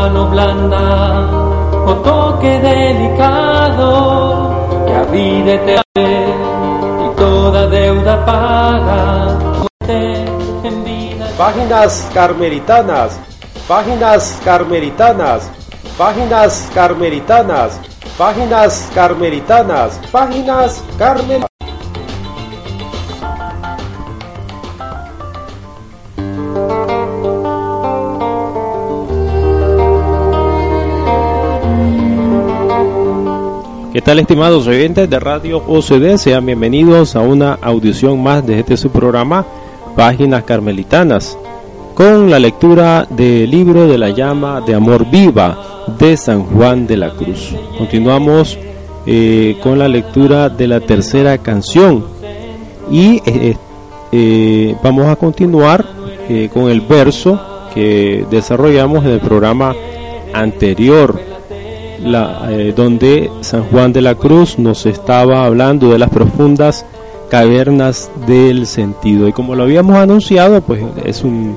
mano blanda o toque delicado que a vida eterna y toda deuda paga. Páginas carmelitanas, páginas carmelitanas, páginas carmelitanas, páginas carmelitanas, páginas carmelitanas. ¿Qué tal estimados oyentes de Radio OCD? Sean bienvenidos a una audición más de este su programa Páginas Carmelitanas con la lectura del libro de la llama de amor viva de San Juan de la Cruz. Continuamos eh, con la lectura de la tercera canción y eh, eh, vamos a continuar con el verso que desarrollamos en el programa anterior la, eh, donde San Juan de la Cruz nos estaba hablando de las profundas cavernas del sentido. Y como lo habíamos anunciado, pues es un,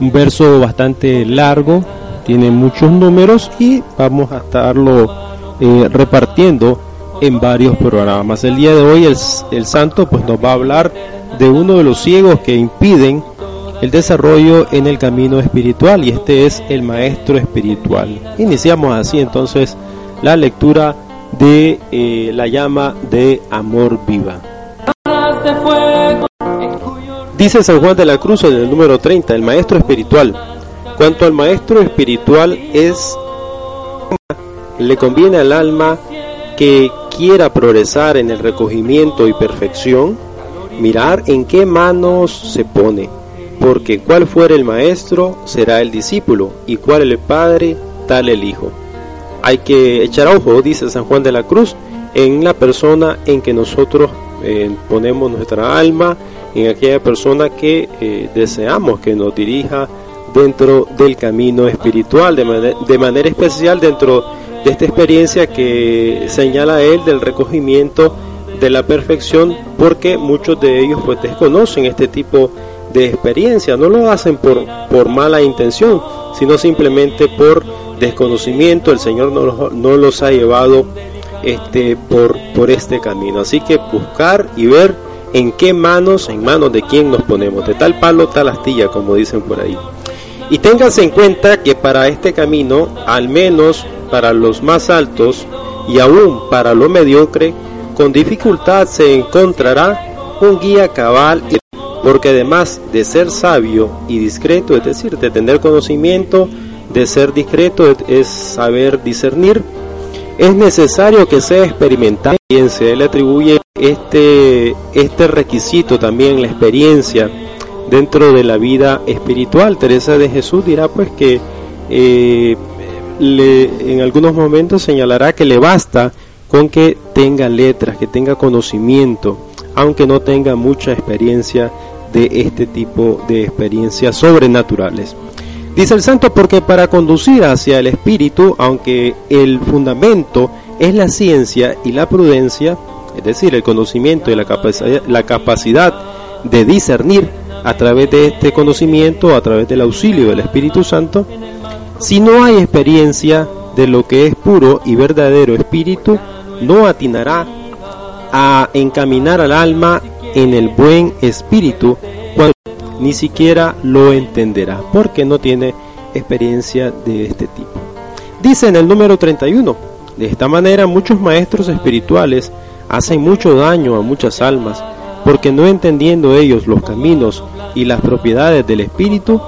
un verso bastante largo, tiene muchos números y vamos a estarlo eh, repartiendo en varios programas. El día de hoy el, el santo pues nos va a hablar de uno de los ciegos que impiden el desarrollo en el camino espiritual y este es el maestro espiritual. Iniciamos así entonces la lectura de eh, la llama de amor viva. Dice San Juan de la Cruz en el número 30, el maestro espiritual. Cuanto al maestro espiritual es, le conviene al alma que quiera progresar en el recogimiento y perfección, mirar en qué manos se pone porque cual fuera el maestro, será el discípulo, y cual el padre, tal el hijo. Hay que echar ojo, dice San Juan de la Cruz, en la persona en que nosotros eh, ponemos nuestra alma, en aquella persona que eh, deseamos que nos dirija dentro del camino espiritual, de, de manera especial dentro de esta experiencia que señala él del recogimiento de la perfección, porque muchos de ellos pues desconocen este tipo de de experiencia, no lo hacen por, por mala intención, sino simplemente por desconocimiento, el Señor no los, no los ha llevado este, por, por este camino. Así que buscar y ver en qué manos, en manos de quién nos ponemos, de tal palo, tal astilla, como dicen por ahí. Y ténganse en cuenta que para este camino, al menos para los más altos y aún para lo mediocre, con dificultad se encontrará un guía cabal y porque además de ser sabio y discreto, es decir, de tener conocimiento, de ser discreto es saber discernir, es necesario que sea experimental. Se le atribuye este, este requisito también, la experiencia dentro de la vida espiritual. Teresa de Jesús dirá pues que eh, en algunos momentos señalará que le basta con que tenga letras, que tenga conocimiento, aunque no tenga mucha experiencia de este tipo de experiencias sobrenaturales. Dice el santo porque para conducir hacia el espíritu, aunque el fundamento es la ciencia y la prudencia, es decir, el conocimiento y la capacidad, la capacidad de discernir a través de este conocimiento, a través del auxilio del Espíritu Santo, si no hay experiencia de lo que es puro y verdadero espíritu, no atinará a encaminar al alma en el buen espíritu cuando ni siquiera lo entenderá porque no tiene experiencia de este tipo. Dice en el número 31, de esta manera muchos maestros espirituales hacen mucho daño a muchas almas porque no entendiendo ellos los caminos y las propiedades del espíritu,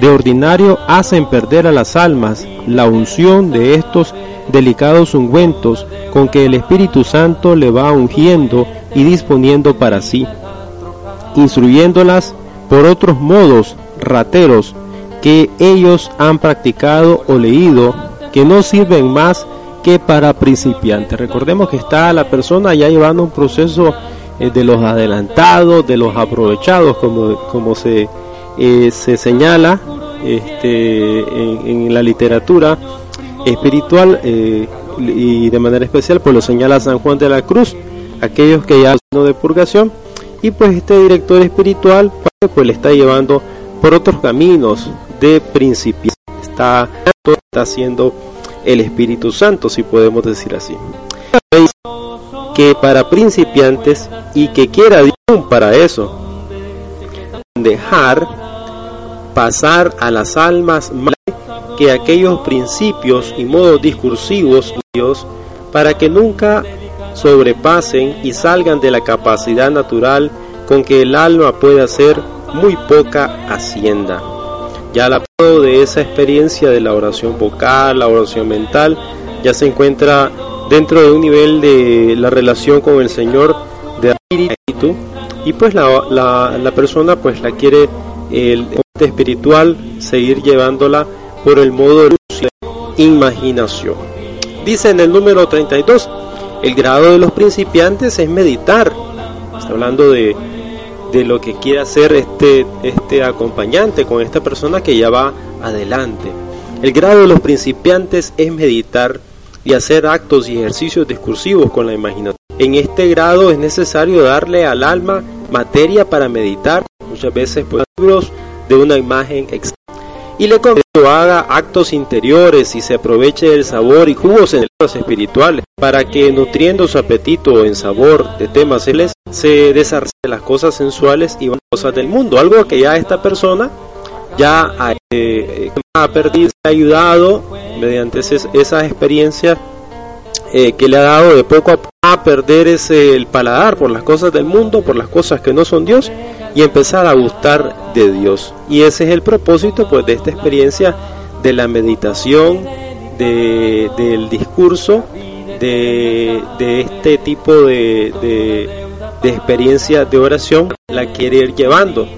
de ordinario hacen perder a las almas la unción de estos delicados ungüentos con que el Espíritu Santo le va ungiendo y disponiendo para sí, instruyéndolas por otros modos rateros que ellos han practicado o leído, que no sirven más que para principiantes. Recordemos que está la persona ya llevando un proceso eh, de los adelantados, de los aprovechados, como, como se, eh, se señala este, en, la literatura espiritual eh, y de manera especial, pues lo señala San Juan de la Cruz, aquellos que ya son de purgación, y pues este director espiritual pues le está llevando por otros caminos de principio. Está está haciendo el Espíritu Santo, si podemos decir así. Que para principiantes y que quiera Dios para eso, dejar pasar a las almas más que aquellos principios y modos discursivos de Dios para que nunca sobrepasen y salgan de la capacidad natural con que el alma puede hacer muy poca hacienda. Ya la de esa experiencia de la oración vocal, la oración mental, ya se encuentra dentro de un nivel de la relación con el Señor de espíritu y pues la, la, la persona pues la quiere el espiritual seguir llevándola por el modo de imaginación. Dice en el número 32, el grado de los principiantes es meditar. Está hablando de, de lo que quiere hacer este, este acompañante con esta persona que ya va adelante. El grado de los principiantes es meditar y hacer actos y ejercicios discursivos con la imaginación. En este grado es necesario darle al alma materia para meditar, muchas veces pues, libros de una imagen externa y le que haga actos interiores y se aproveche del sabor y jugos en los espirituales para que nutriendo su apetito en sabor de temas celestes se desarrolle las cosas sensuales y cosas del mundo, algo que ya esta persona ya ha, eh, perdido, ha ayudado mediante esas experiencias eh, que le ha dado de poco a poco a perder ese, el paladar por las cosas del mundo, por las cosas que no son Dios y empezar a gustar de Dios. Y ese es el propósito pues de esta experiencia de la meditación, de, del discurso, de, de este tipo de, de, de, experiencia de oración, la quiere ir llevando,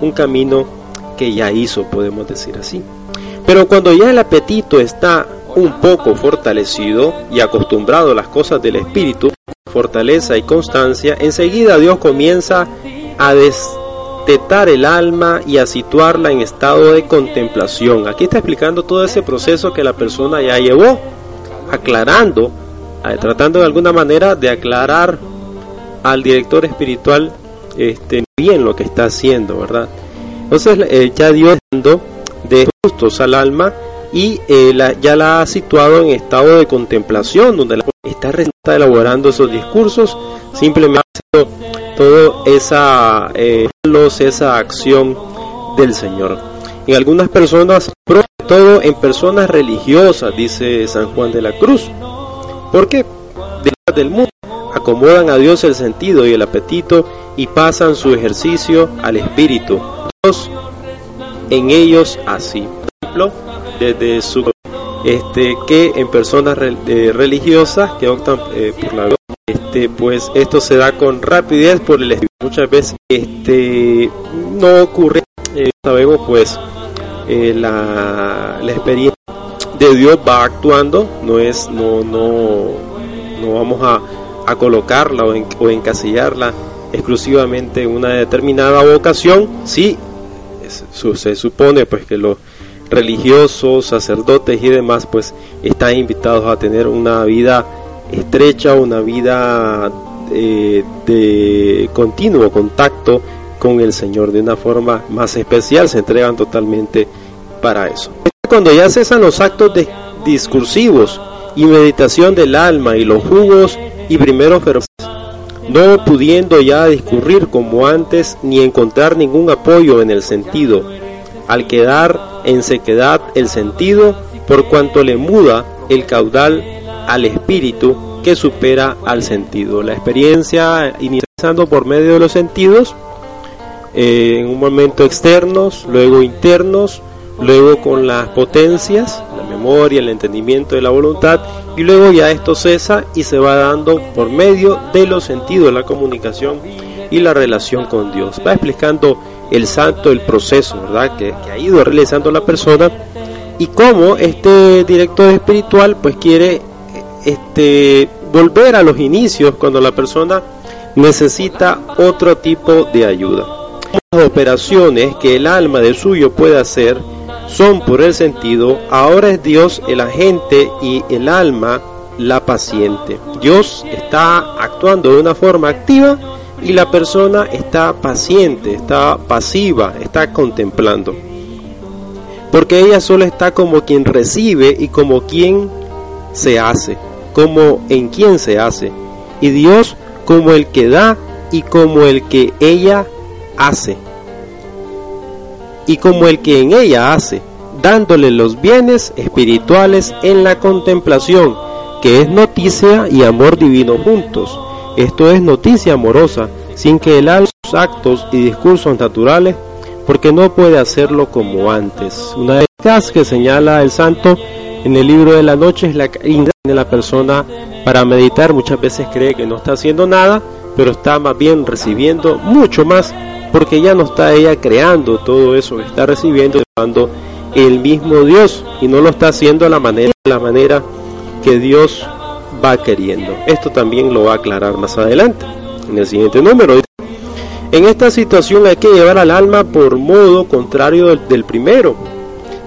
un camino que ya hizo, podemos decir así. Pero cuando ya el apetito está un poco fortalecido y acostumbrado a las cosas del espíritu, fortaleza y constancia, enseguida Dios comienza a destetar el alma y a situarla en estado de contemplación. Aquí está explicando todo ese proceso que la persona ya llevó, aclarando, eh, tratando de alguna manera de aclarar al director espiritual este, bien lo que está haciendo, ¿verdad? Entonces eh, ya Dios de justos al alma y eh, ya la ha situado en estado de contemplación, donde la está, está elaborando esos discursos, simplemente toda esa, eh, esa acción del Señor. En algunas personas, sobre todo en personas religiosas, dice San Juan de la Cruz, porque del mundo acomodan a Dios el sentido y el apetito y pasan su ejercicio al Espíritu. En ellos así. Por ejemplo, desde su este que en personas eh, religiosas que optan eh, por la este pues esto se da con rapidez por el muchas veces este no ocurre eh, sabemos pues la, la experiencia de Dios va actuando no es no no no vamos a, a colocarla o, en, o encasillarla exclusivamente en una determinada vocación. Sí se supone pues que los religiosos, sacerdotes y demás, pues están invitados a tener una vida estrecha, una vida eh, de continuo contacto con el Señor de una forma más especial, se entregan totalmente para eso. Cuando ya cesan los actos de, discursivos y meditación del alma y los jugos y primeros no pudiendo ya discurrir como antes ni encontrar ningún apoyo en el sentido, al quedar en sequedad el sentido, por cuanto le muda el caudal al espíritu que supera al sentido. La experiencia iniciando por medio de los sentidos, eh, en un momento externos, luego internos, luego con las potencias, la memoria, el entendimiento de la voluntad, y luego ya esto cesa y se va dando por medio de los sentidos, la comunicación y la relación con Dios. Va explicando el santo, el proceso, ¿verdad? Que, ha ido realizando la persona y cómo este director espiritual pues quiere este, volver a los inicios cuando la persona necesita otro tipo de ayuda. Las operaciones que el alma de suyo puede hacer son por el sentido, ahora es Dios el agente y el alma la paciente. Dios está actuando de una forma activa y la persona está paciente, está pasiva, está contemplando. porque ella solo está como quien recibe y como quien se hace, como en quien se hace, y Dios como el que da y como el que ella hace, y como el que en ella hace, dándole los bienes espirituales en la contemplación, que es noticia y amor divino juntos. Esto es noticia amorosa, sin que el alma sus actos y discursos naturales, porque no puede hacerlo como antes. Una de las que señala el santo en el libro de la noche es la de la persona para meditar. Muchas veces cree que no está haciendo nada, pero está más bien recibiendo mucho más, porque ya no está ella creando todo eso está recibiendo, cuando el mismo Dios y no lo está haciendo a la manera, la manera que Dios va queriendo. Esto también lo va a aclarar más adelante en el siguiente número. En esta situación hay que llevar al alma por modo contrario del, primero.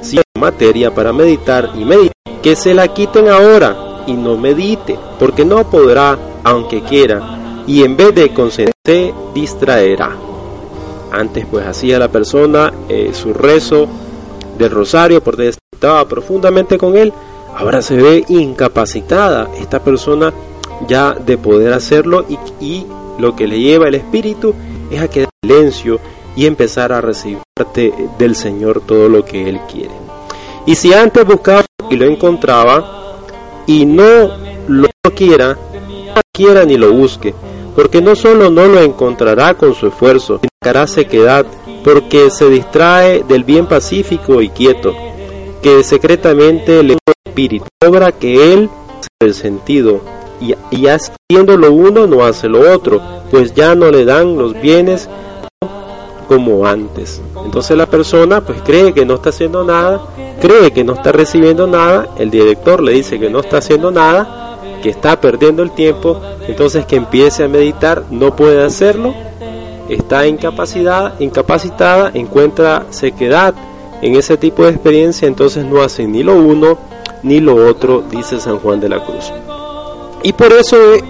Si materia para meditar y meditar, que se la quiten ahora y no medite, porque no podrá, aunque quiera, y en vez de concentrarse, distraerá. Antes pues hacía la persona eh, su rezo del rosario porque estaba profundamente con él, ahora se ve incapacitada esta persona ya de poder hacerlo y, y lo que le lleva el espíritu es a quedar en silencio y empezar a recibir del Señor todo lo que Él quiere. Y si antes buscaba y lo encontraba y no lo quiera, no quiera ni lo busque, porque no solo no lo encontrará con su esfuerzo, sino sequedad porque se distrae del bien pacífico y quieto, que secretamente le espíritu, obra que él el sentido, y, y haciendo lo uno no hace lo otro, pues ya no le dan los bienes como antes. Entonces la persona pues cree que no está haciendo nada, cree que no está recibiendo nada, el director le dice que no está haciendo nada, que está perdiendo el tiempo, entonces que empiece a meditar, no puede hacerlo está incapacidad, incapacitada, encuentra sequedad en ese tipo de experiencia, entonces no hace ni lo uno ni lo otro, dice San Juan de la Cruz. Y por eso eh,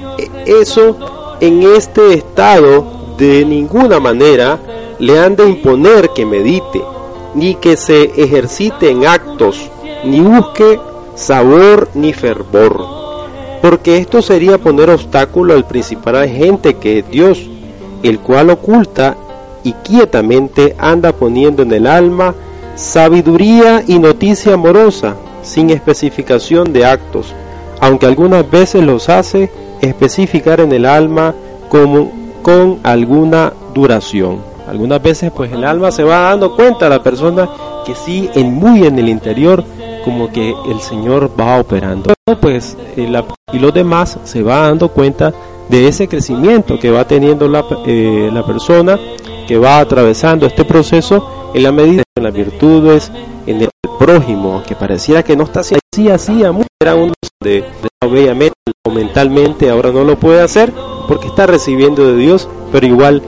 eso en este estado de ninguna manera le han de imponer que medite, ni que se ejercite en actos, ni busque sabor ni fervor, porque esto sería poner obstáculo al principal agente que es Dios, el cual oculta y quietamente anda poniendo en el alma sabiduría y noticia amorosa, sin especificación de actos, aunque algunas veces los hace especificar en el alma como con alguna duración. Algunas veces pues el alma se va dando cuenta a la persona que sí, en muy en el interior, como que el Señor va operando. Pues eh, y los demás se va dando cuenta de ese crecimiento que va teniendo la, eh, la persona que va atravesando este proceso en la medida en las virtudes, en el prójimo, que pareciera que no está así, así, así, era uno de, obviamente o mentalmente ahora no lo puede hacer porque está recibiendo de Dios, pero igual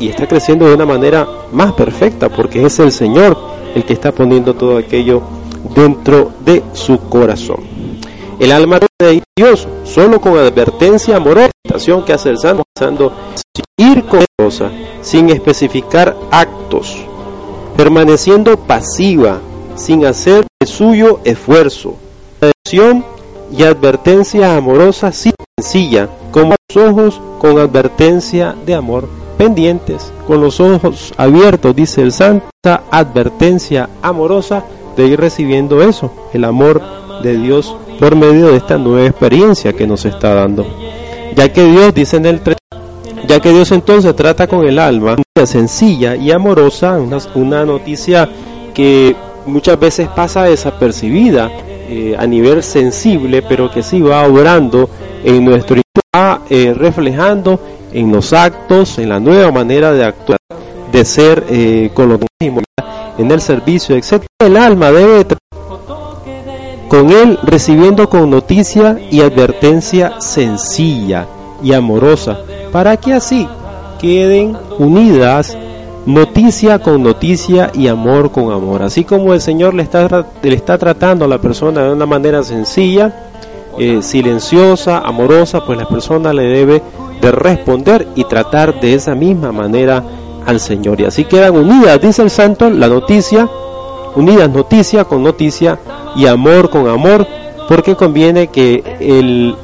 y está creciendo de una manera más perfecta porque es el Señor el que está poniendo todo aquello dentro de su corazón. El alma de Dios, solo con advertencia amorosa, que hace el santo, pasando ir con cosa, sin especificar actos, permaneciendo pasiva, sin hacer de suyo esfuerzo, adhesión y advertencia amorosa sencilla, con los ojos con advertencia de amor pendientes, con los ojos abiertos, dice el santa advertencia amorosa de ir recibiendo eso, el amor de Dios por medio de esta nueva experiencia que nos está dando. Ya que Dios, dice en el ya que Dios entonces trata con el alma, una sencilla y amorosa, una, noticia que muchas veces pasa desapercibida eh, a nivel sensible, pero que sí va obrando en nuestro va eh, reflejando en los actos, en la nueva manera de actuar, de ser eh, con los en el servicio, etc. El alma debe con él recibiendo con noticia y advertencia sencilla y amorosa, para que así queden unidas noticia con noticia y amor con amor. Así como el Señor le está, le está tratando a la persona de una manera sencilla, eh, silenciosa, amorosa, pues la persona le debe de responder y tratar de esa misma manera al Señor. Y así quedan unidas, dice el santo, la noticia unidas noticia con noticia y amor con amor, porque conviene que el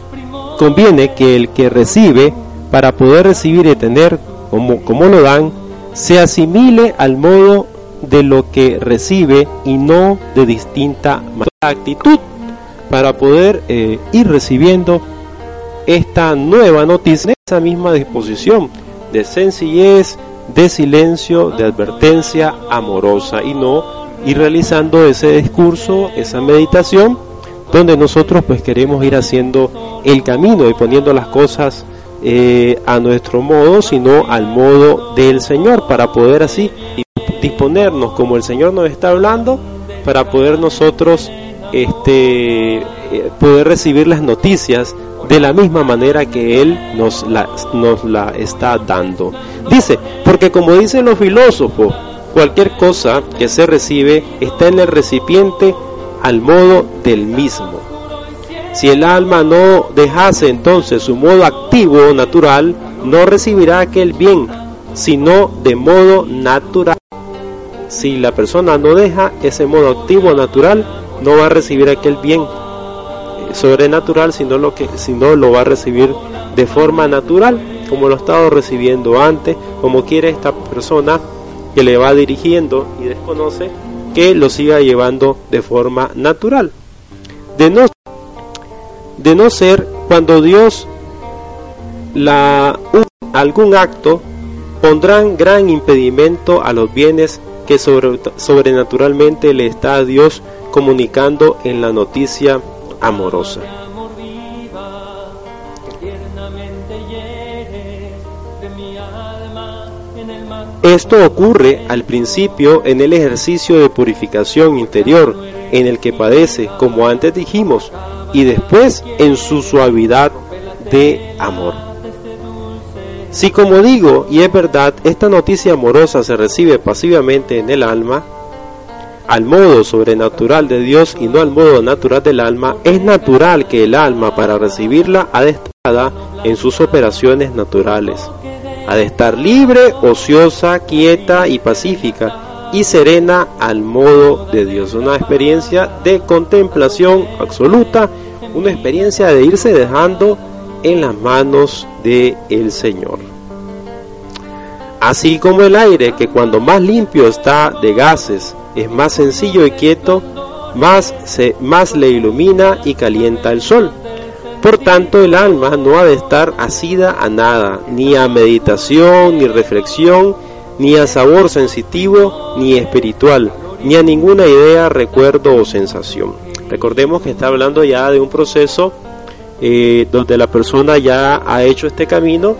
conviene que el que recibe para poder recibir y tener como, como lo dan, se asimile al modo de lo que recibe y no de distinta actitud para poder eh, ir recibiendo esta nueva noticia, esa misma disposición de sencillez, de silencio, de advertencia amorosa y no ir realizando ese discurso, esa meditación, donde nosotros pues queremos ir haciendo el camino y poniendo las cosas eh, a nuestro modo, sino al modo del Señor, para poder así disponernos como el Señor nos está hablando, para poder nosotros este, eh, poder recibir las noticias de la misma manera que Él nos la, nos la está dando. Dice, porque como dicen los filósofos, cualquier cosa que se recibe está en el recipiente al modo del mismo. Si el alma no dejase entonces su modo activo natural, no recibirá aquel bien, sino de modo natural. Si la persona no deja ese modo activo natural, no va a recibir aquel bien sobrenatural, sino lo que sino lo va a recibir de forma natural, como lo ha estado recibiendo antes, como quiere esta persona que le va dirigiendo y desconoce que lo siga llevando de forma natural. De no, de no ser cuando Dios la algún acto pondrán gran impedimento a los bienes que sobrenaturalmente le está a Dios comunicando en la noticia amorosa. Esto ocurre al principio en el ejercicio de purificación interior en el que padece, como antes dijimos, y después en su suavidad de amor. Si como digo, y es verdad, esta noticia amorosa se recibe pasivamente en el alma, al modo sobrenatural de Dios y no al modo natural del alma, es natural que el alma para recibirla ha de estar en sus operaciones naturales, ha de estar libre, ociosa, quieta y pacífica y serena al modo de Dios. Una experiencia de contemplación absoluta, una experiencia de irse dejando en las manos del el Señor. Así como el aire que cuando más limpio está de gases es más sencillo y quieto, más, se, más le ilumina y calienta el sol. Por tanto, el alma no ha de estar asida a nada, ni a meditación, ni reflexión, ni a sabor sensitivo, ni espiritual, ni a ninguna idea, recuerdo o sensación. Recordemos que está hablando ya de un proceso eh, donde la persona ya ha hecho este camino.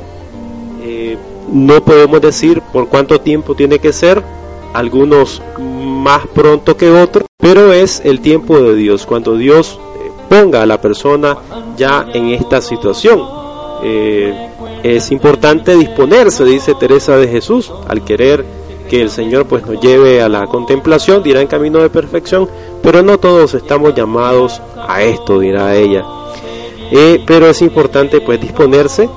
Eh, no podemos decir por cuánto tiempo tiene que ser, algunos más pronto que otros, pero es el tiempo de Dios, cuando Dios eh, ponga a la persona ya en esta situación. Es importante disponerse, dice Teresa de Jesús, al querer que el Señor pues nos lleve a la contemplación, dirá en camino de perfección, pero no todos estamos llamados a esto, dirá ella. Eh, pero es importante pues disponerse,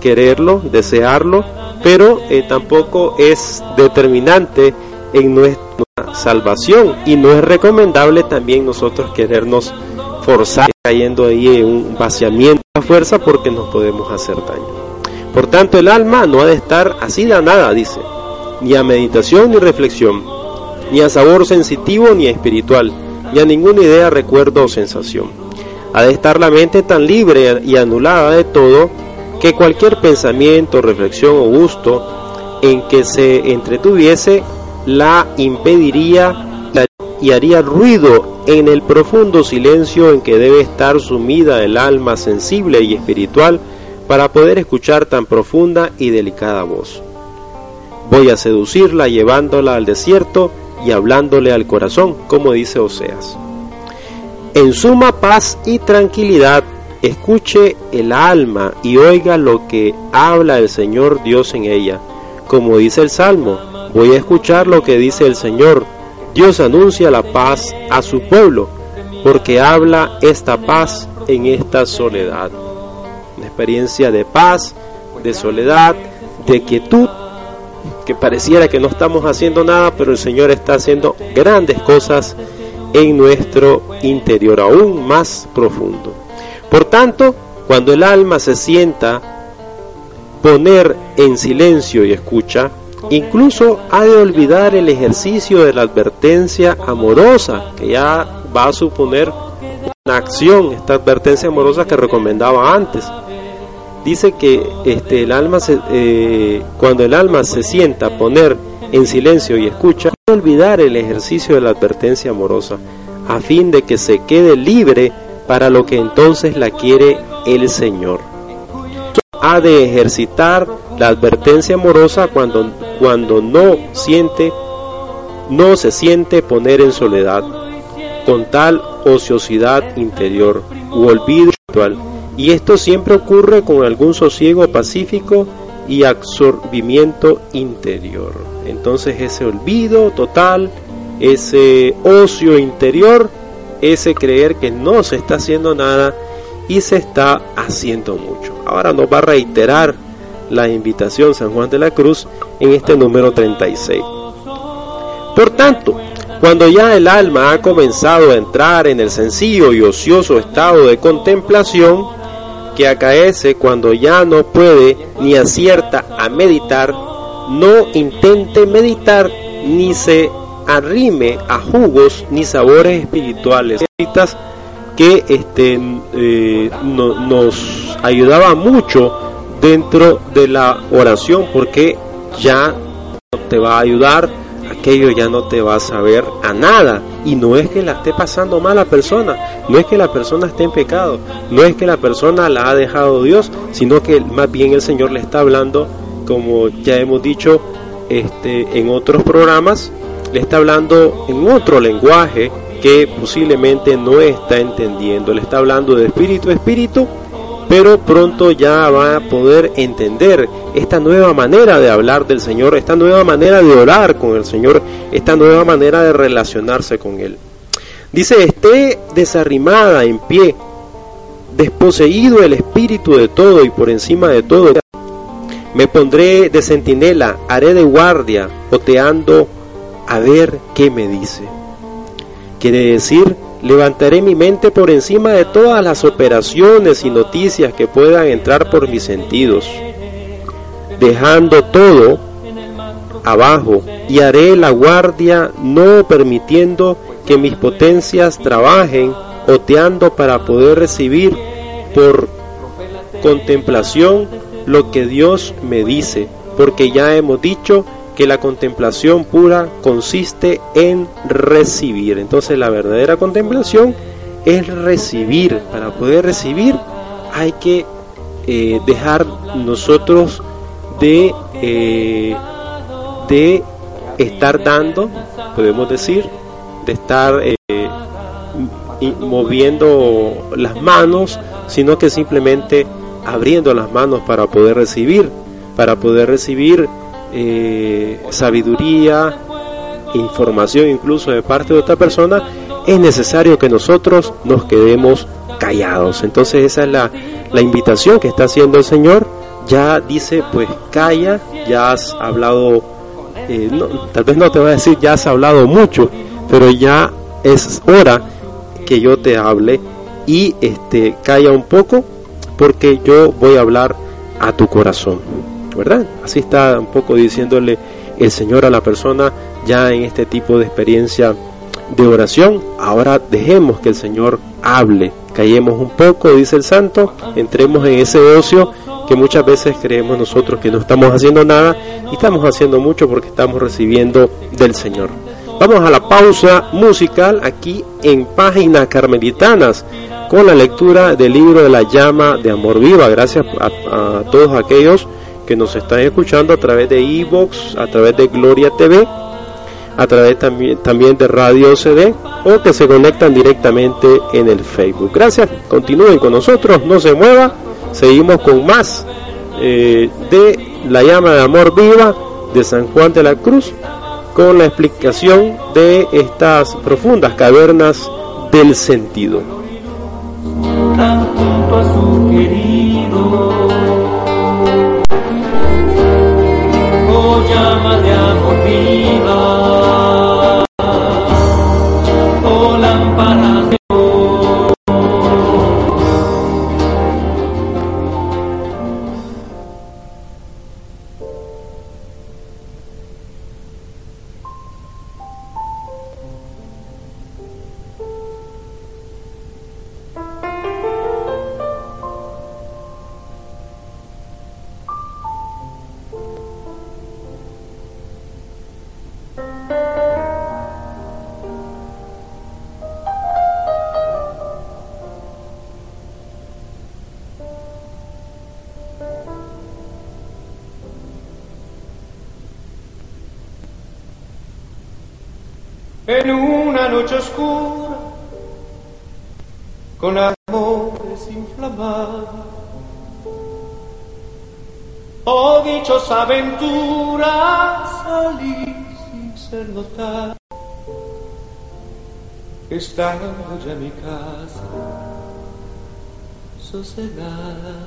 quererlo, desearlo, pero tampoco es determinante en nuestra salvación y no es recomendable también nosotros querernos forzar cayendo ahí en un vaciamiento a fuerza porque nos podemos hacer daño. Por tanto, el alma no ha de estar así de nada, dice, ni a meditación ni reflexión, ni a sabor sensitivo ni espiritual, ni a ninguna idea, recuerdo o sensación. Ha de estar la mente tan libre y anulada de todo que cualquier pensamiento, reflexión o gusto en que se entretuviese la impediría y haría ruido en el profundo silencio en que debe estar sumida el alma sensible y espiritual para poder escuchar tan profunda y delicada voz. Voy a seducirla llevándola al desierto y hablándole al corazón, como dice Oseas. En suma paz y tranquilidad, escuche el alma y oiga lo que habla el Señor Dios en ella, como dice el Salmo, Voy a escuchar lo que dice el Señor. Dios anuncia la paz a su pueblo, porque habla esta paz en esta soledad. Una experiencia de paz, de soledad, de quietud, que pareciera que no estamos haciendo nada, pero el Señor está haciendo grandes cosas en nuestro interior, aún más profundo. Por tanto, cuando el alma se sienta poner en silencio y escucha, incluso ha de olvidar el ejercicio de la advertencia amorosa, que ya va a suponer una acción, esta advertencia amorosa que recomendaba antes. Dice que este, el alma se, eh, cuando el alma se sienta a poner en silencio y escucha, no olvidar el ejercicio de la advertencia amorosa, a fin de que se quede libre para lo que entonces la quiere el Señor. Ha de ejercitar la advertencia amorosa cuando, cuando no siente, no se siente poner en soledad, con tal ociosidad interior u olvido espiritual. Y esto siempre ocurre con algún sosiego pacífico y absorbimiento interior. Entonces ese olvido total, ese ocio interior, ese creer que no se está haciendo nada y se está haciendo mucho. Ahora nos va a reiterar la invitación San Juan de la Cruz en este número 36. Por tanto, cuando ya el alma ha comenzado a entrar en el sencillo y ocioso estado de contemplación, que acaece cuando ya no puede ni acierta a meditar, no intente meditar ni se arrime a jugos ni sabores espirituales. Que este, eh, nos ayudaba mucho dentro de la oración porque ya no te va a ayudar aquello ya no te va a saber a nada. Y no es que la esté pasando mal la persona, no es que la persona esté en pecado, no es que la persona la ha dejado Dios, sino que más bien el Señor le está hablando, como ya hemos dicho este, en otros programas, le está hablando en otro lenguaje que posiblemente no está entendiendo. Le está hablando de espíritu a espíritu pero pronto ya va a poder entender esta nueva manera de hablar del Señor, esta nueva manera de orar con el Señor, esta nueva manera de relacionarse con Él. Dice, esté desarrimada en pie, desposeído el espíritu de todo y por encima de todo. Me pondré de centinela, haré de guardia, oteando a ver qué me dice. Quiere decir, Levantaré mi mente por encima de todas las operaciones y noticias que puedan entrar por mis sentidos, dejando todo abajo y haré la guardia no permitiendo que mis potencias trabajen oteando para poder recibir por contemplación lo que Dios me dice, porque ya hemos dicho que la contemplación pura consiste en recibir. Entonces la verdadera contemplación es recibir. Para poder recibir hay que eh, dejar nosotros de, eh, de estar dando, podemos decir, de estar eh, moviendo las manos, sino que simplemente abriendo las manos para poder recibir, para poder recibir eh, sabiduría, información incluso de parte de otra persona, es necesario que nosotros nos quedemos callados. Entonces esa es la, la invitación que está haciendo el Señor. Ya dice, pues calla, ya has hablado, eh, tal vez no te va a decir ya has hablado mucho, pero ya es hora que yo te hable y este calla un poco porque yo voy a hablar a tu corazón. ¿Verdad? Así está un poco diciéndole el Señor a la persona ya en este tipo de experiencia de oración. Ahora dejemos que el Señor hable, callemos un poco, dice el santo, entremos en ese ocio que muchas veces creemos nosotros que no estamos haciendo nada y estamos haciendo mucho porque estamos recibiendo del Señor. Vamos a la pausa musical aquí en Páginas Carmelitanas con la lectura del libro de la llama de amor viva. Gracias a, a todos aquellos que nos están escuchando a través de Evox, a través de Gloria TV, a través también, también de Radio CD o que se conectan directamente en el Facebook. Gracias, continúen con nosotros, no se mueva, seguimos con más eh, de la llama de amor viva de San Juan de la Cruz con la explicación de estas profundas cavernas del sentido. oh llama de amores inflamados. Oh dichosa aventura, salí sin ser notada, estando ya mi casa, sosegada.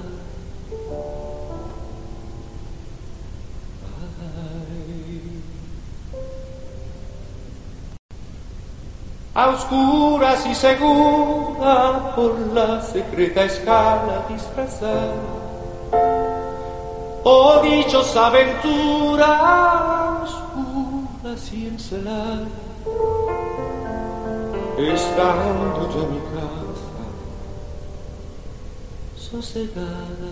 A oscuras y segura por la secreta escala disfrazada. Oh dichosa aventura, oscuras y enceladas, estando en mi casa, sosegada.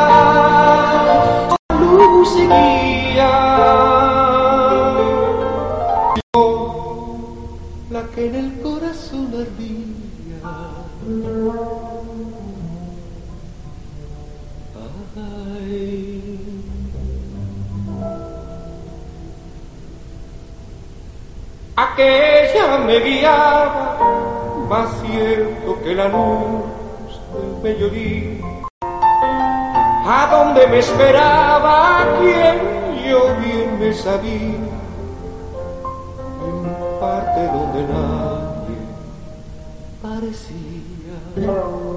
Aquella me guiaba, más cierto que la luz del mediodía. A donde me esperaba quien yo bien me sabía, en parte donde nadie parecía.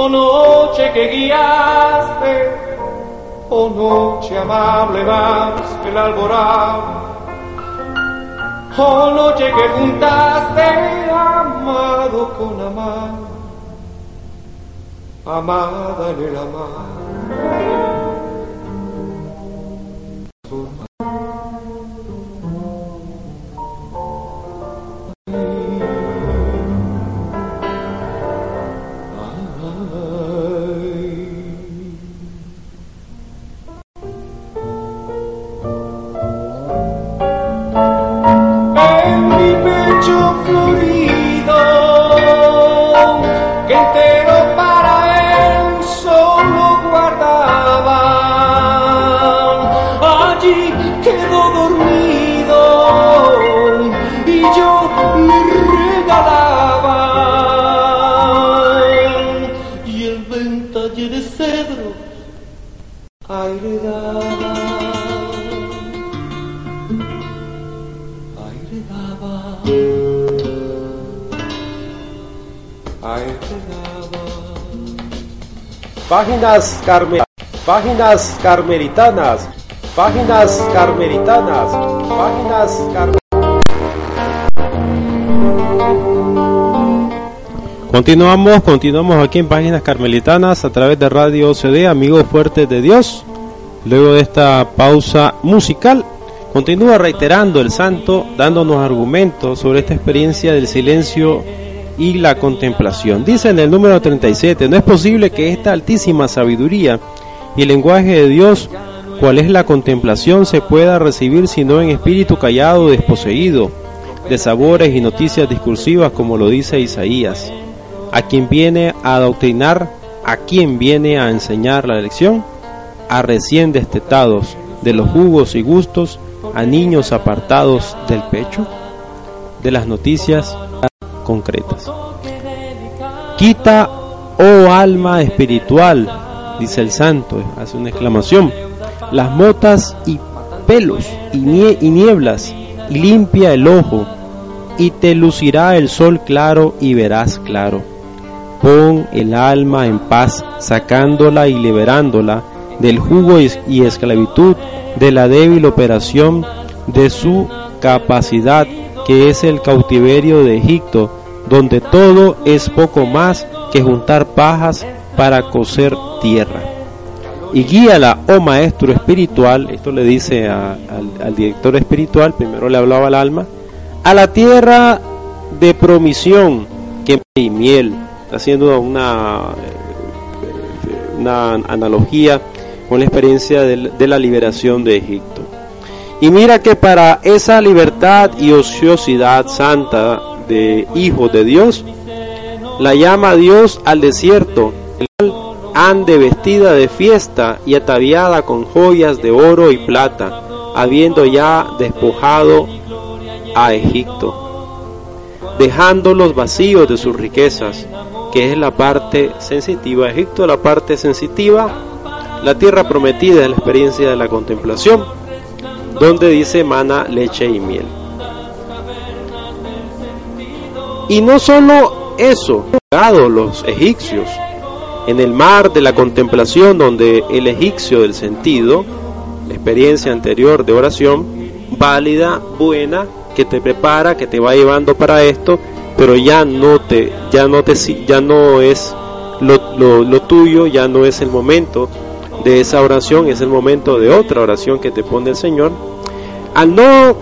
Oh noche que guiaste, oh noche amable más que el alborada, oh noche que juntaste amado con amado, amada en el amar. Cedro aire daba. aire daba, aire daba. Páginas Carme Páginas carmelitanas. Páginas carmelitanas. Páginas carmelitanas. Continuamos, continuamos aquí en Páginas Carmelitanas a través de Radio CD, Amigos Fuertes de Dios. Luego de esta pausa musical, continúa reiterando el santo, dándonos argumentos sobre esta experiencia del silencio y la contemplación. Dice en el número 37, no es posible que esta altísima sabiduría y el lenguaje de Dios, cual es la contemplación, se pueda recibir sino en espíritu callado, desposeído, de sabores y noticias discursivas como lo dice Isaías. A quien viene a adoctrinar, a quien viene a enseñar la lección, a recién destetados de los jugos y gustos, a niños apartados del pecho, de las noticias concretas. Quita, oh alma espiritual, dice el santo, hace una exclamación, las motas y pelos y, y nieblas, y limpia el ojo, y te lucirá el sol claro y verás claro. Pon el alma en paz, sacándola y liberándola del jugo y esclavitud de la débil operación de su capacidad, que es el cautiverio de Egipto, donde todo es poco más que juntar pajas para coser tierra. Y guíala, oh maestro espiritual, esto le dice al, director espiritual, primero le hablaba al alma, a la tierra de promisión que y miel, haciendo una, una analogía con la experiencia de la liberación de Egipto. Y mira que para esa libertad y ociosidad santa de hijos de Dios, la llama Dios al desierto, el cual ande vestida de fiesta y ataviada con joyas de oro y plata, habiendo ya despojado a Egipto, dejando los vacíos de sus riquezas, que es la parte sensitiva. Egipto la parte sensitiva, la tierra prometida es la experiencia de la contemplación, donde dice mana, leche y miel. Y no solo eso, los egipcios en el mar de la contemplación donde el egipcio del sentido, experiencia anterior de oración, válida, buena, que te prepara, que te va llevando para esto, pero ya no te, ya no te, ya no es lo, lo tuyo, ya no es el momento de esa oración, es el momento de otra oración que te pone el Señor. Al no,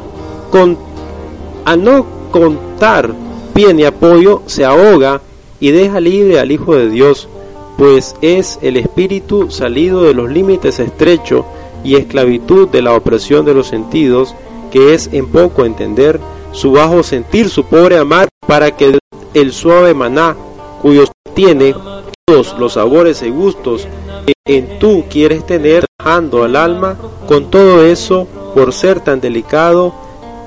con, al no contar pie ni apoyo, se ahoga y deja libre al Hijo de Dios, pues es el espíritu salido de los límites estrechos y esclavitud de la opresión de los sentidos, que es en poco entender su bajo sentir, su pobre amar, para que el suave maná, cuyos tiene todos los sabores y gustos que en tú quieres tener, dejando al alma, con todo eso, por ser tan delicado,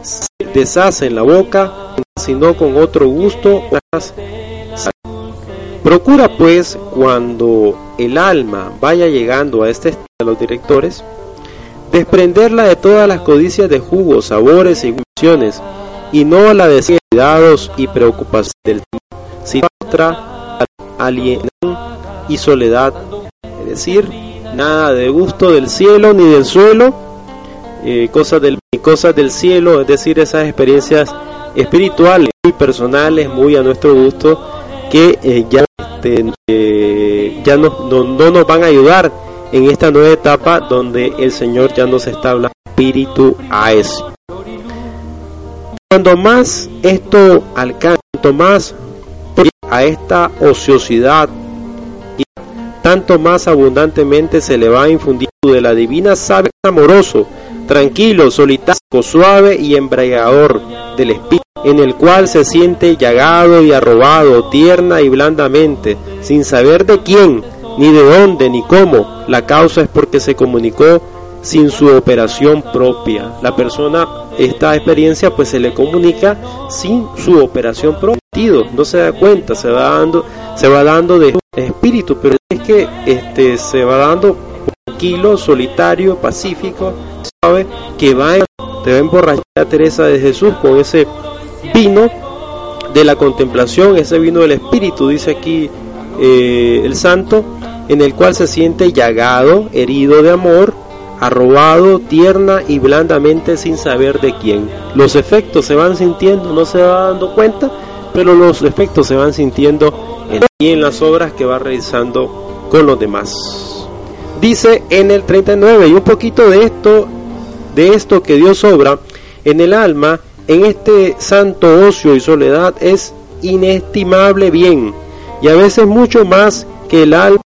se deshace en la boca, sino con otro gusto. Procura pues cuando el alma vaya llegando a este estado de los directores, desprenderla de todas las codicias de jugos, sabores y emociones, y no la de y preocupaciones del tiempo, sino otra alienación y soledad, es decir, nada de gusto del cielo ni del suelo, eh, cosas, del, cosas del cielo, es decir, esas experiencias espirituales y personales muy a nuestro gusto que eh, ya, este, eh, ya no, no, no, nos van a ayudar en esta nueva etapa donde el Señor ya nos está hablando espíritu a eso. Cuando más esto alcanza, cuanto más a esta ociosidad, y tanto más abundantemente se le va a infundir de la divina sabe amoroso, tranquilo, solitario, suave y embriagador del espíritu, en el cual se siente llagado y arrobado, tierna y blandamente, sin saber de quién, ni de dónde, ni cómo. La causa es porque se comunicó sin su operación propia. La persona, esta experiencia, pues se le comunica sin su operación propia. No se da cuenta, se va dando, se va dando de espíritu, pero es que este se va dando tranquilo, solitario, pacífico, sabe que va te va a emborrachar a Teresa de Jesús con ese vino de la contemplación, ese vino del espíritu, dice aquí eh, el santo, en el cual se siente llagado, herido de amor, arrobado tierna y blandamente sin saber de quién. Los efectos se van sintiendo, no se va dando cuenta, pero los efectos se van sintiendo en, y en las obras que va realizando con los demás. Dice en el 39, y un poquito de esto, de esto que Dios obra en el alma, en este santo ocio y soledad, es inestimable bien, y a veces mucho más que el alma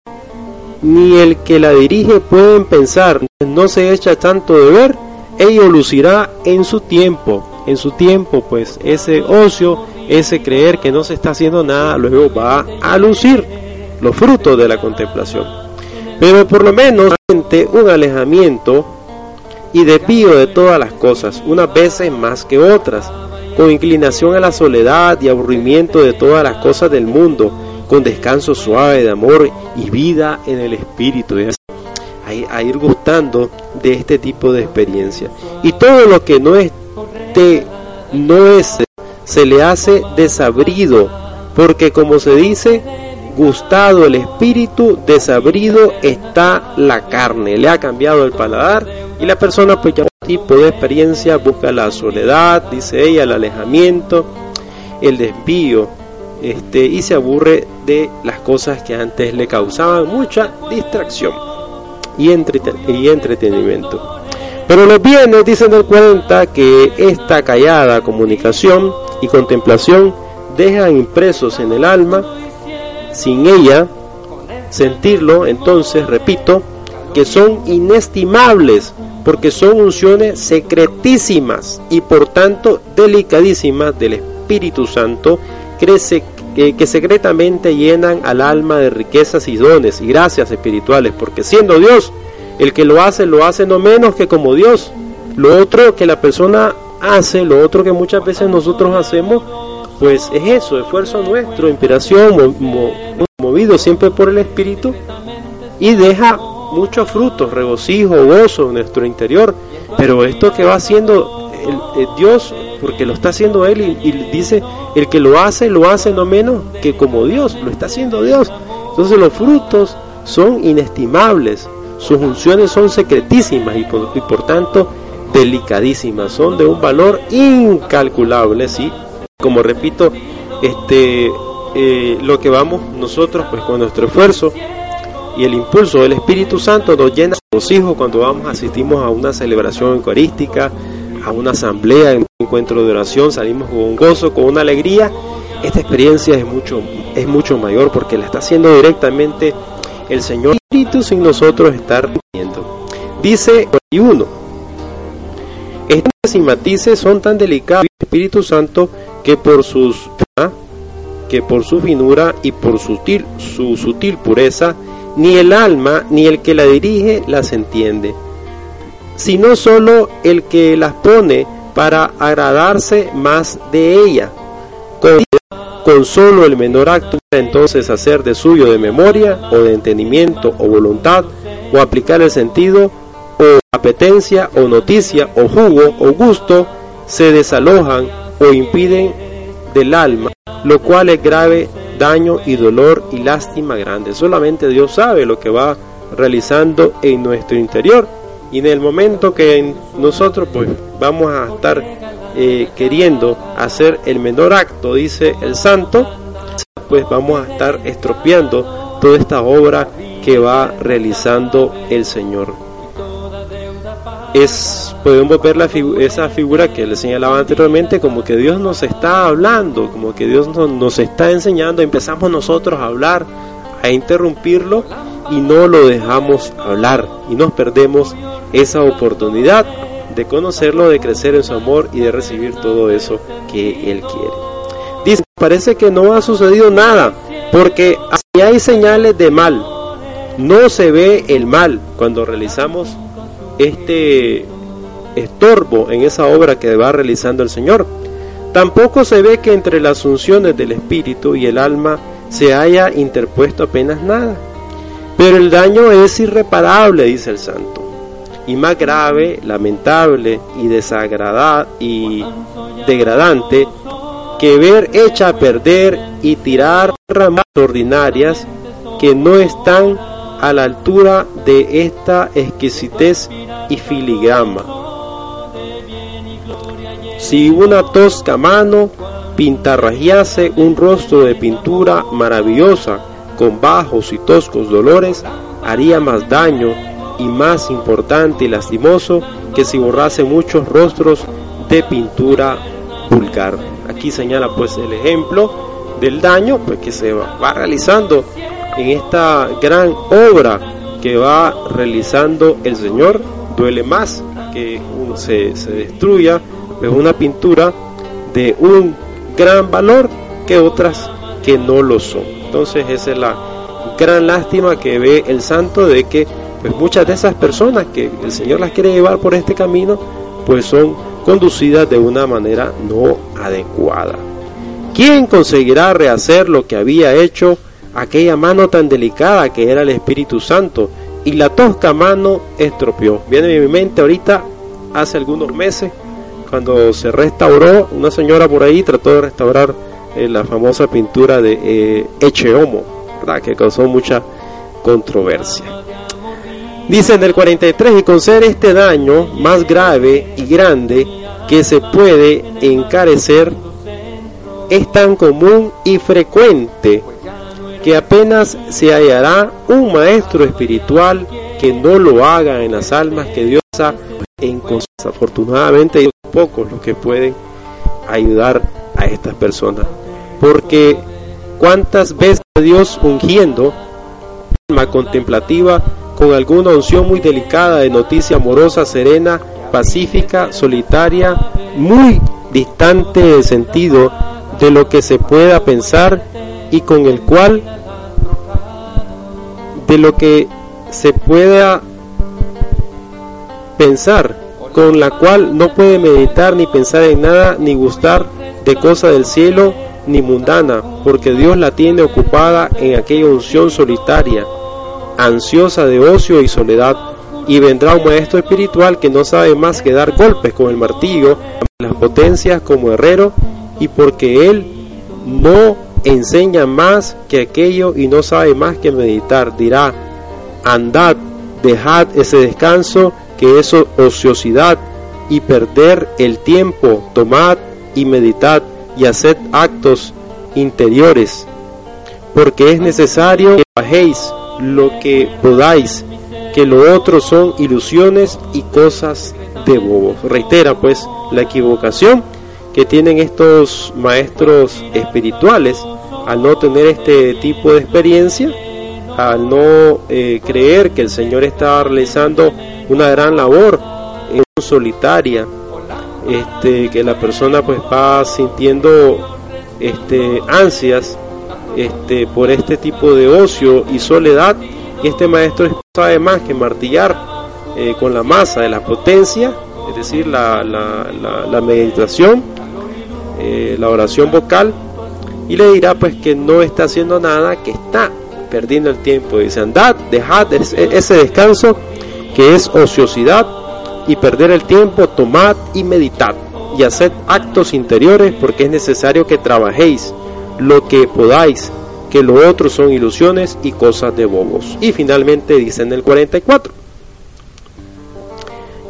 ni el que la dirige pueden pensar, no se echa tanto de ver, ello lucirá en su tiempo. en su tiempo, pues ese ocio, ese creer que no se está haciendo nada, luego va a lucir los frutos de la contemplación. Pero por lo menos un alejamiento y desvío de todas las cosas, unas veces más que otras, con inclinación a la soledad y aburrimiento de todas las cosas del mundo, con descanso suave de amor y vida en el espíritu. A, ir gustando de este tipo de experiencia. Y todo lo que no es, no es, se le hace desabrido, porque como se dice, gustado el espíritu, desabrido está la carne. Le ha cambiado el paladar y la persona pues ya tipo de experiencia busca la soledad, dice ella, el alejamiento, el desvío, este, y se aburre de las cosas que antes le causaban mucha distracción y, entretenimiento. Pero los bienes dicen del cuenta que esta callada comunicación y contemplación dejan impresos en el alma sin ella sentirlo, entonces, repito, que son inestimables, porque son unciones secretísimas y por tanto delicadísimas del Espíritu Santo, crece, que, secretamente llenan al alma de riquezas y dones y gracias espirituales, porque siendo Dios, el que lo hace, lo hace no menos que como Dios. Lo otro que la persona hace, lo otro que muchas veces nosotros hacemos, pues es eso, esfuerzo nuestro, inspiración, movido siempre por el Espíritu y deja muchos frutos, regocijo, gozo en nuestro interior. Pero esto que va haciendo el, Dios, porque lo está haciendo Él y, dice, el que lo hace, lo hace no menos que como Dios, lo está haciendo Dios. Entonces los frutos son inestimables, sus funciones son secretísimas y por, tanto delicadísimas, son de un valor incalculable, ¿sí? como repito, este, eh, lo que vamos nosotros pues con nuestro esfuerzo y el impulso del Espíritu Santo nos llena de hijos cuando vamos, asistimos a una celebración eucarística, a una asamblea, en encuentro de oración, salimos con un gozo, con una alegría. Esta experiencia es mucho, es mucho mayor porque la está haciendo directamente el Señor Espíritu sin nosotros estar viendo. Dice 41. Estas y matices son tan delicados el Espíritu Santo que por sus que por su finura y por su sutil, su sutil pureza, ni el alma ni el que la dirige las entiende, sino solo el que las pone para agradarse más de ella. Con, solo el menor acto entonces hacer de suyo de memoria o de entendimiento o voluntad o aplicar el sentido o apetencia o noticia o jugo o gusto se desalojan o impiden del alma, lo cual es grave daño y dolor y lástima grande. Solamente Dios sabe lo que va realizando en nuestro interior y en el momento que nosotros pues vamos a estar eh, queriendo hacer el menor acto, dice el santo, pues vamos a estar estropeando toda esta obra que va realizando el Señor. Es podemos ver la esa figura que le señalaba anteriormente como que Dios nos está hablando, como que Dios nos, nos está enseñando, empezamos nosotros a hablar, a interrumpirlo y no lo dejamos hablar y nos perdemos esa oportunidad de conocerlo, de crecer en su amor y de recibir todo eso que Él quiere. Dice, parece que no ha sucedido nada, porque si hay señales de mal, no se ve el mal cuando realizamos este estorbo en esa obra que va realizando el Señor. Tampoco se ve que entre las funciones del espíritu y el alma se haya interpuesto apenas nada. Pero el daño es irreparable, dice el santo, y más grave, lamentable y desagradable y degradante que ver hecha a perder y tirar ramas ordinarias que no están a la altura de esta exquisitez y filigrama. Si una tosca mano pintarrajease un rostro de pintura maravillosa con bajos y toscos dolores, haría más daño y más importante y lastimoso que si borrase muchos rostros de pintura vulgar. Aquí señala pues el ejemplo del daño pues, que se va realizando en esta gran obra que va realizando el Señor, duele más que se, se destruya pues una pintura de un gran valor que otras que no lo son. Entonces esa es la gran lástima que ve el santo de que pues muchas de esas personas que el Señor las quiere llevar por este camino pues son conducidas de una manera no adecuada. ¿Quién conseguirá rehacer lo que había hecho aquella mano tan delicada que era el Espíritu Santo? Y la tosca mano estropeó. Viene a mi mente ahorita, hace algunos meses, cuando se restauró, una señora por ahí trató de restaurar eh, la famosa pintura de eh, Eche Homo, ¿verdad? que causó mucha controversia. Dice en el 43, y con ser este daño más grave y grande que se puede encarecer, es tan común y frecuente que apenas se hallará un maestro espiritual que no lo haga en las almas que Dios ha en cosas. Afortunadamente hay pocos los que pueden ayudar a estas personas. Porque cuántas veces Dios ungiendo alma contemplativa con alguna unción muy delicada de noticia amorosa, serena, pacífica, solitaria, muy distante del sentido de lo que se pueda pensar y con el cual de lo que se pueda pensar, con la cual no puede meditar ni pensar en nada, ni gustar de cosa del cielo, ni mundana, porque Dios la tiene ocupada en aquella unción solitaria, ansiosa de ocio y soledad, y vendrá un maestro espiritual que no sabe más que dar golpes con el martillo, las potencias como herrero, y porque él no enseña más que aquello y no sabe más que meditar, dirá, andad, dejad ese descanso que es ociosidad y perder el tiempo, tomad y meditad y haced actos interiores, porque es necesario que bajéis lo que podáis, que lo otro son ilusiones y cosas de bobos. Reitera pues la equivocación que tienen estos maestros espirituales al no tener este tipo de experiencia, al no eh, creer que el Señor está realizando una gran labor en solitaria, este, que la persona pues va sintiendo este, ansias este, por este tipo de ocio y soledad, este maestro sabe más que martillar eh, con la masa de la potencia, es decir, la, meditación, eh, la oración vocal, y le dirá pues que no está haciendo nada, que está perdiendo el tiempo. Dice, andad, dejad ese descanso que es ociosidad y perder el tiempo, tomad y meditad y haced actos interiores porque es necesario que trabajéis lo que podáis, que lo otro son ilusiones y cosas de bobos. Y finalmente dice en el 44,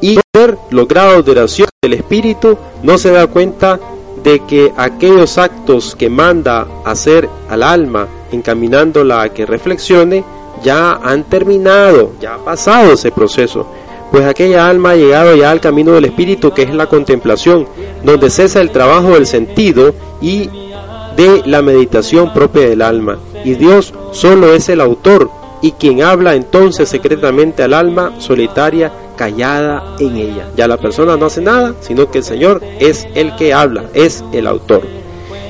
y ver los grados de oración del Espíritu no se da cuenta de que aquellos actos que manda hacer al alma encaminándola a que reflexione ya han terminado, ya ha pasado ese proceso, pues aquella alma ha llegado ya al camino del espíritu que es la contemplación, donde cesa el trabajo del sentido y de la meditación propia del alma, y Dios solo es el autor y quien habla entonces secretamente al alma solitaria callada en ella. Ya la persona no hace nada, sino que el Señor es el que habla, es el autor.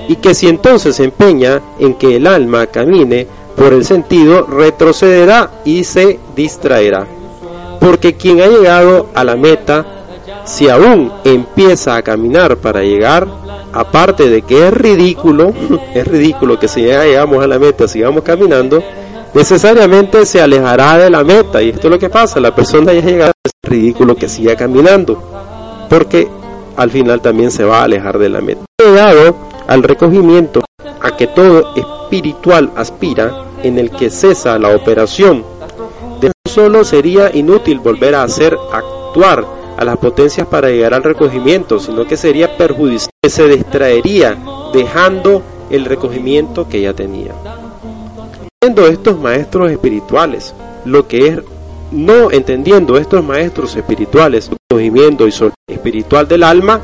Y que si entonces se empeña en que el alma camine por el sentido, retrocederá y se distraerá. Porque quien ha llegado a la meta, si aún empieza a caminar para llegar, aparte de que es ridículo, es ridículo que si ya llegamos a la meta, sigamos caminando, necesariamente se alejará de la meta. Y esto es lo que pasa, la persona ya llega, es ridículo que siga caminando, porque al final también se va a alejar de la meta. Llegado al recogimiento, a que todo espiritual aspira, en el que cesa la operación, de solo sería inútil volver a hacer actuar a las potencias para llegar al recogimiento, sino que sería perjudicial, que se distraería dejando el recogimiento que ya tenía. Estos maestros espirituales, lo que es no entendiendo estos maestros espirituales, movimiento y sol espiritual del alma,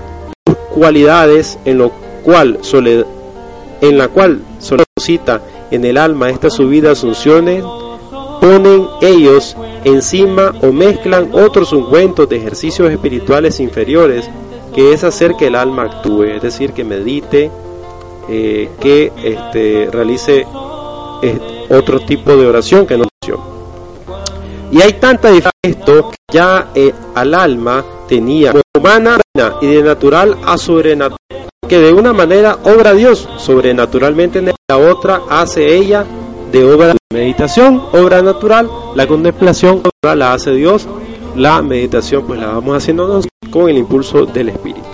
cualidades en lo cual en la cual solicita en el alma esta subida asunciones, ponen ellos encima o mezclan otros ungüentos de ejercicios espirituales inferiores que es hacer que el alma actúe, es decir, que medite, eh, que este, realice otro tipo de oración que no. Y hay tanta diferencia esto que ya eh, al alma tenía humana y de natural a sobrenatural, que de una manera obra Dios sobrenaturalmente, la otra hace ella de obra de meditación, obra natural, la contemplación la hace Dios, la meditación pues la vamos haciendo nosotros con el impulso del Espíritu.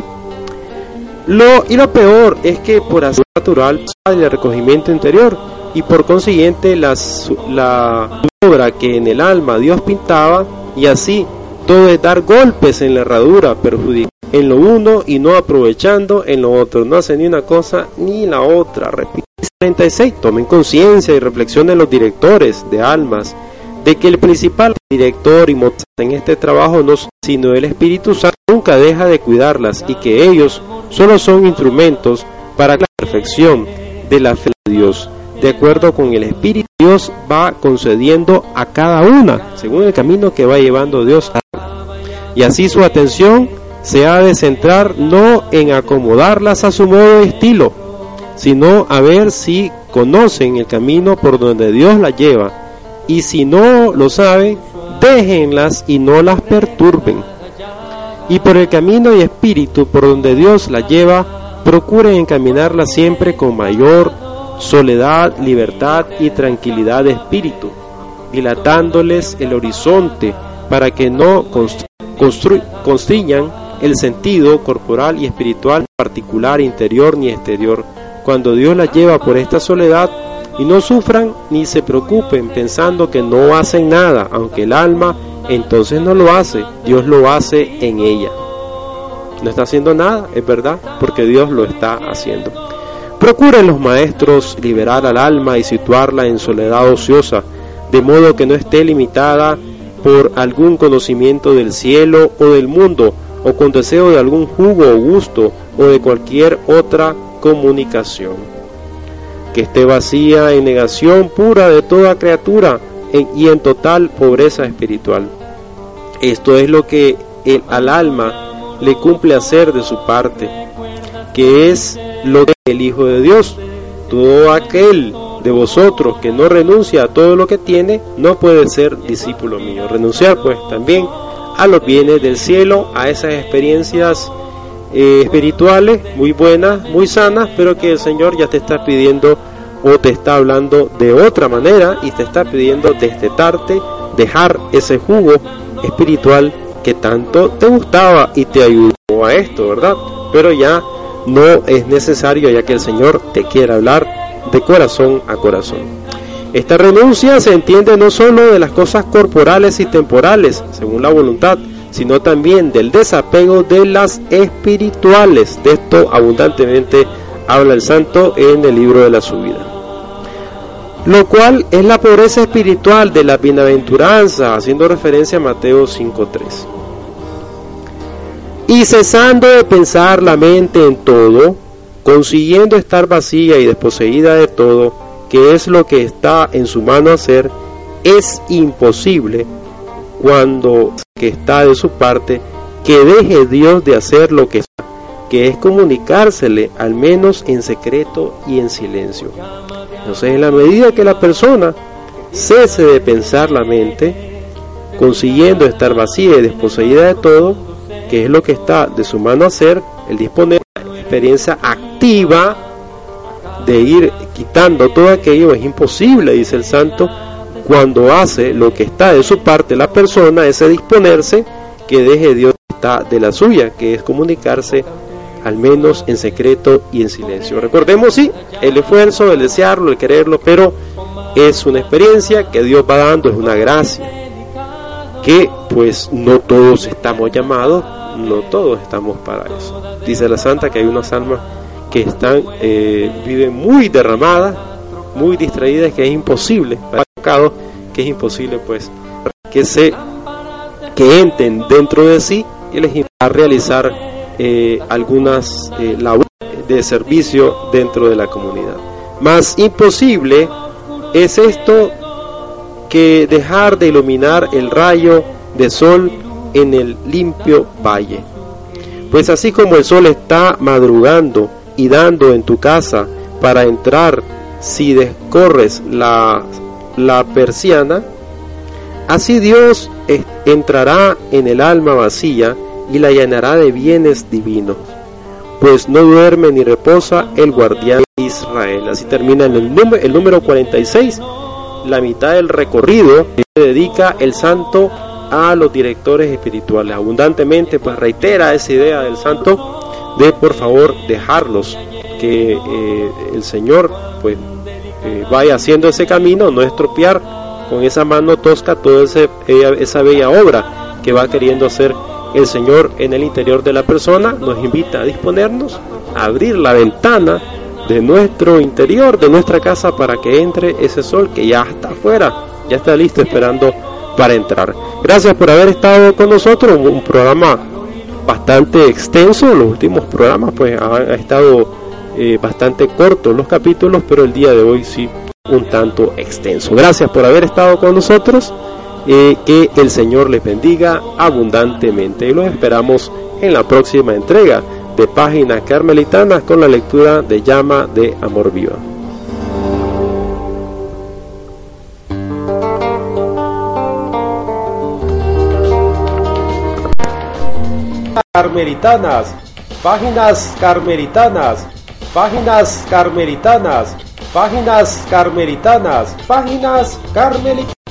Lo, y lo peor es que por hacer natural el recogimiento interior y por consiguiente la, obra que en el alma Dios pintaba y así todo es dar golpes en la herradura, perjudicar en lo uno y no aprovechando en lo otro. No hace ni una cosa ni la otra. Repite 36. Tomen conciencia y reflexionen los directores de almas de que el principal director y motor en este trabajo no sino el Espíritu Santo nunca deja de cuidarlas y que ellos solo son instrumentos para la perfección de la fe de Dios. De acuerdo con el Espíritu, Dios va concediendo a cada una según el camino que va llevando Dios. Y así su atención se ha de centrar no en acomodarlas a su modo y estilo, sino a ver si conocen el camino por donde Dios las lleva y si no lo saben, déjenlas y no las perturben. Y por el camino y espíritu por donde Dios la lleva, procuren encaminarla siempre con mayor soledad, libertad y tranquilidad de espíritu, dilatándoles el horizonte para que no constriñan el sentido corporal y espiritual particular, interior ni exterior. Cuando Dios la lleva por esta soledad, y no sufran ni se preocupen pensando que no hacen nada, aunque el alma entonces no lo hace, Dios lo hace en ella. No está haciendo nada, es verdad, porque Dios lo está haciendo. Procuren los maestros liberar al alma y situarla en soledad ociosa, de modo que no esté limitada por algún conocimiento del cielo o del mundo, o con deseo de algún jugo o gusto, o de cualquier otra comunicación que esté vacía en negación pura de toda criatura y en total pobreza espiritual. Esto es lo que al alma le cumple hacer de su parte, que es lo que el Hijo de Dios. Todo aquel de vosotros que no renuncia a todo lo que tiene, no puede ser discípulo mío. Renunciar pues también a los bienes del cielo, a esas experiencias eh, espirituales muy buenas, muy sanas, pero que el Señor ya te está pidiendo o te está hablando de otra manera y te está pidiendo destetarte, dejar ese jugo espiritual que tanto te gustaba y te ayudó a esto, ¿verdad? Pero ya no es necesario ya que el Señor te quiere hablar de corazón a corazón. Esta renuncia se entiende no solo de las cosas corporales y temporales, según la voluntad, sino también del desapego de las espirituales. De esto abundantemente habla el santo en el libro de la subida. Lo cual es la pobreza espiritual de la bienaventuranza, haciendo referencia a Mateo 5.3. Y cesando de pensar la mente en todo, consiguiendo estar vacía y desposeída de todo, que es lo que está en su mano hacer, es imposible cuando que está de su parte que deje Dios de hacer lo que está, que es comunicársele al menos en secreto y en silencio. Entonces, en la medida que la persona cese de pensar la mente, consiguiendo estar vacía y desposeída de todo, que es lo que está de su mano hacer, el disponer de una experiencia activa de ir quitando todo aquello es imposible, dice el santo, cuando hace lo que está de su parte la persona, ese disponerse que deje Dios está de la suya, que es comunicarse al menos en secreto y en silencio. Recordemos, sí, el esfuerzo, el desearlo, el quererlo, pero es una experiencia que Dios va dando, es una gracia, que pues no todos estamos llamados, no todos estamos para eso. Dice la Santa que hay unas almas que están, eh, viven muy derramadas, muy distraídas, que es imposible, que es imposible pues que se que entren dentro de sí y les a realizar eh, algunas eh, labores de servicio dentro de la comunidad. Más imposible es esto que dejar de iluminar el rayo de sol en el limpio valle. Pues así como el sol está madrugando y dando en tu casa para entrar si descorres la, la persiana, así Dios entrará en el alma vacía y la llenará de bienes divinos, pues no duerme ni reposa el guardián de Israel. Así termina el número, el número 46, la mitad del recorrido que dedica el santo a los directores espirituales. Abundantemente, pues reitera esa idea del santo de por favor dejarlos, que eh, el Señor pues eh, vaya haciendo ese camino, no estropear con esa mano tosca toda esa bella obra que va queriendo hacer el Señor en el interior de la persona. Nos invita a disponernos, a abrir la ventana de nuestro interior, de nuestra casa, para que entre ese sol que ya está afuera, ya está listo esperando para entrar. Gracias por haber estado con nosotros, un programa bastante extenso, los últimos programas pues han estado eh, bastante cortos los capítulos, pero el día de hoy sí un tanto extenso. Gracias por haber estado con nosotros, eh, que el Señor les bendiga abundantemente y los esperamos en la próxima entrega de Páginas Carmelitanas con la lectura de Llama de Amor Viva. Carmelitanas, páginas carmelitanas, páginas carmelitanas, páginas carmelitanas, páginas carmelitanas.